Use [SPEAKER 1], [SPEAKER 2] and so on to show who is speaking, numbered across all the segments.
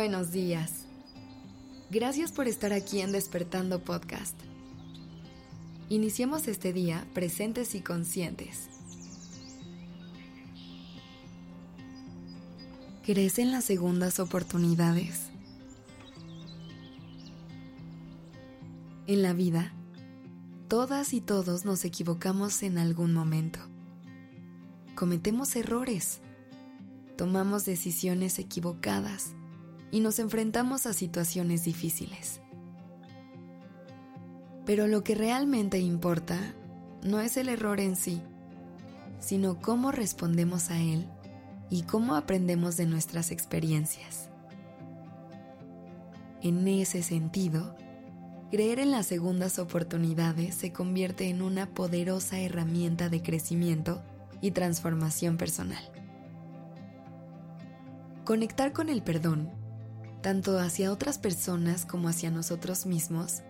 [SPEAKER 1] buenos días. Gracias por estar aquí en Despertando Podcast. Iniciemos este día presentes y conscientes. ¿Crees en las segundas oportunidades? En la vida, todas y todos nos equivocamos en algún momento. Cometemos errores, tomamos decisiones equivocadas y nos enfrentamos a situaciones difíciles. Pero lo que realmente importa no es el error en sí, sino cómo respondemos a él y cómo aprendemos de nuestras experiencias. En ese sentido, creer en las segundas oportunidades se convierte en una poderosa herramienta de crecimiento y transformación personal. Conectar con el perdón tanto hacia otras personas como hacia nosotros mismos,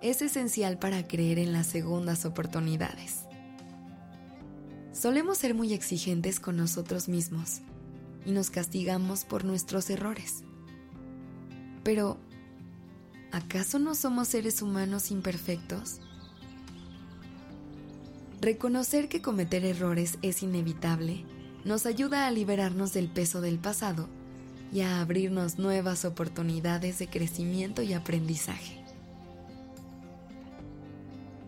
[SPEAKER 1] es esencial para creer en las segundas oportunidades. Solemos ser muy exigentes con nosotros mismos y nos castigamos por nuestros errores. Pero, ¿acaso no somos seres humanos imperfectos? Reconocer que cometer errores es inevitable nos ayuda a liberarnos del peso del pasado y a abrirnos nuevas oportunidades de crecimiento y aprendizaje.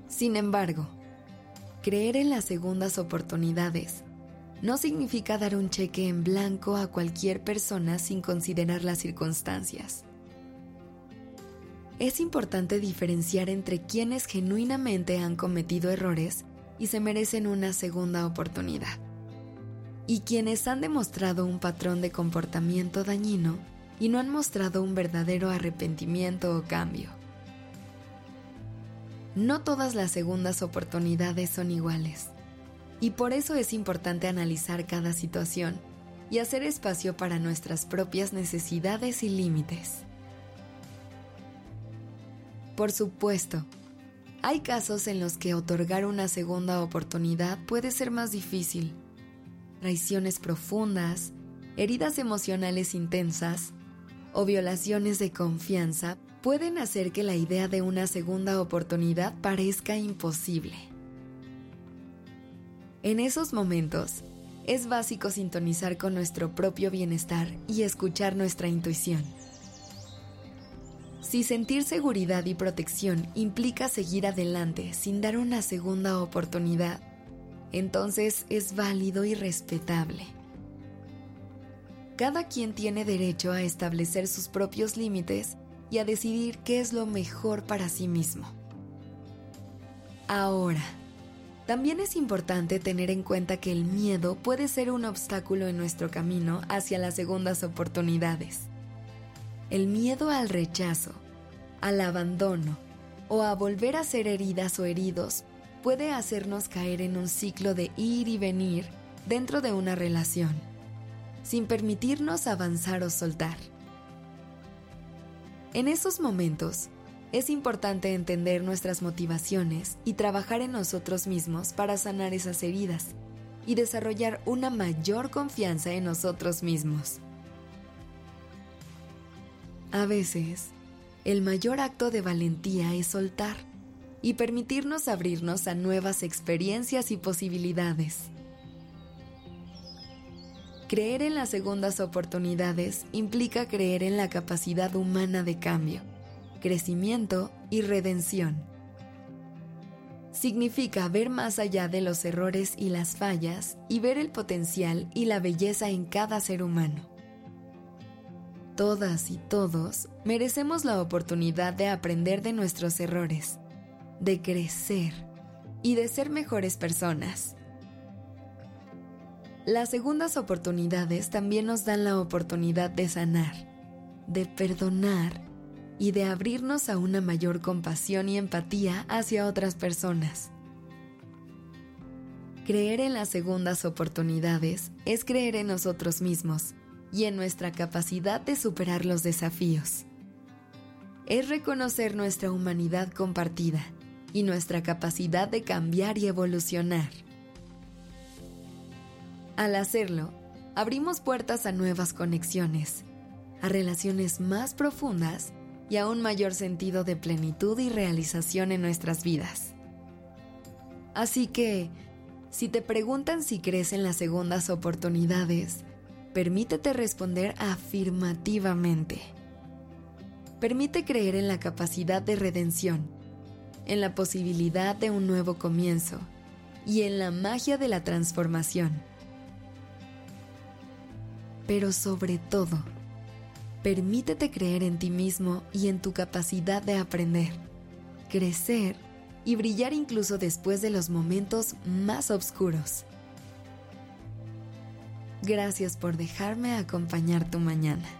[SPEAKER 1] Sin embargo, creer en las segundas oportunidades no significa dar un cheque en blanco a cualquier persona sin considerar las circunstancias. Es importante diferenciar entre quienes genuinamente han cometido errores y se merecen una segunda oportunidad y quienes han demostrado un patrón de comportamiento dañino y no han mostrado un verdadero arrepentimiento o cambio. No todas las segundas oportunidades son iguales, y por eso es importante analizar cada situación y hacer espacio para nuestras propias necesidades y límites. Por supuesto, hay casos en los que otorgar una segunda oportunidad puede ser más difícil traiciones profundas, heridas emocionales intensas o violaciones de confianza pueden hacer que la idea de una segunda oportunidad parezca imposible. En esos momentos, es básico sintonizar con nuestro propio bienestar y escuchar nuestra intuición. Si sentir seguridad y protección implica seguir adelante sin dar una segunda oportunidad, entonces es válido y respetable. Cada quien tiene derecho a establecer sus propios límites y a decidir qué es lo mejor para sí mismo. Ahora, también es importante tener en cuenta que el miedo puede ser un obstáculo en nuestro camino hacia las segundas oportunidades. El miedo al rechazo, al abandono o a volver a ser heridas o heridos puede hacernos caer en un ciclo de ir y venir dentro de una relación, sin permitirnos avanzar o soltar. En esos momentos, es importante entender nuestras motivaciones y trabajar en nosotros mismos para sanar esas heridas y desarrollar una mayor confianza en nosotros mismos. A veces, el mayor acto de valentía es soltar y permitirnos abrirnos a nuevas experiencias y posibilidades. Creer en las segundas oportunidades implica creer en la capacidad humana de cambio, crecimiento y redención. Significa ver más allá de los errores y las fallas y ver el potencial y la belleza en cada ser humano. Todas y todos merecemos la oportunidad de aprender de nuestros errores de crecer y de ser mejores personas. Las segundas oportunidades también nos dan la oportunidad de sanar, de perdonar y de abrirnos a una mayor compasión y empatía hacia otras personas. Creer en las segundas oportunidades es creer en nosotros mismos y en nuestra capacidad de superar los desafíos. Es reconocer nuestra humanidad compartida y nuestra capacidad de cambiar y evolucionar. Al hacerlo, abrimos puertas a nuevas conexiones, a relaciones más profundas y a un mayor sentido de plenitud y realización en nuestras vidas. Así que, si te preguntan si crees en las segundas oportunidades, permítete responder afirmativamente. Permite creer en la capacidad de redención, en la posibilidad de un nuevo comienzo y en la magia de la transformación. Pero sobre todo, permítete creer en ti mismo y en tu capacidad de aprender, crecer y brillar incluso después de los momentos más oscuros. Gracias por dejarme acompañar tu mañana.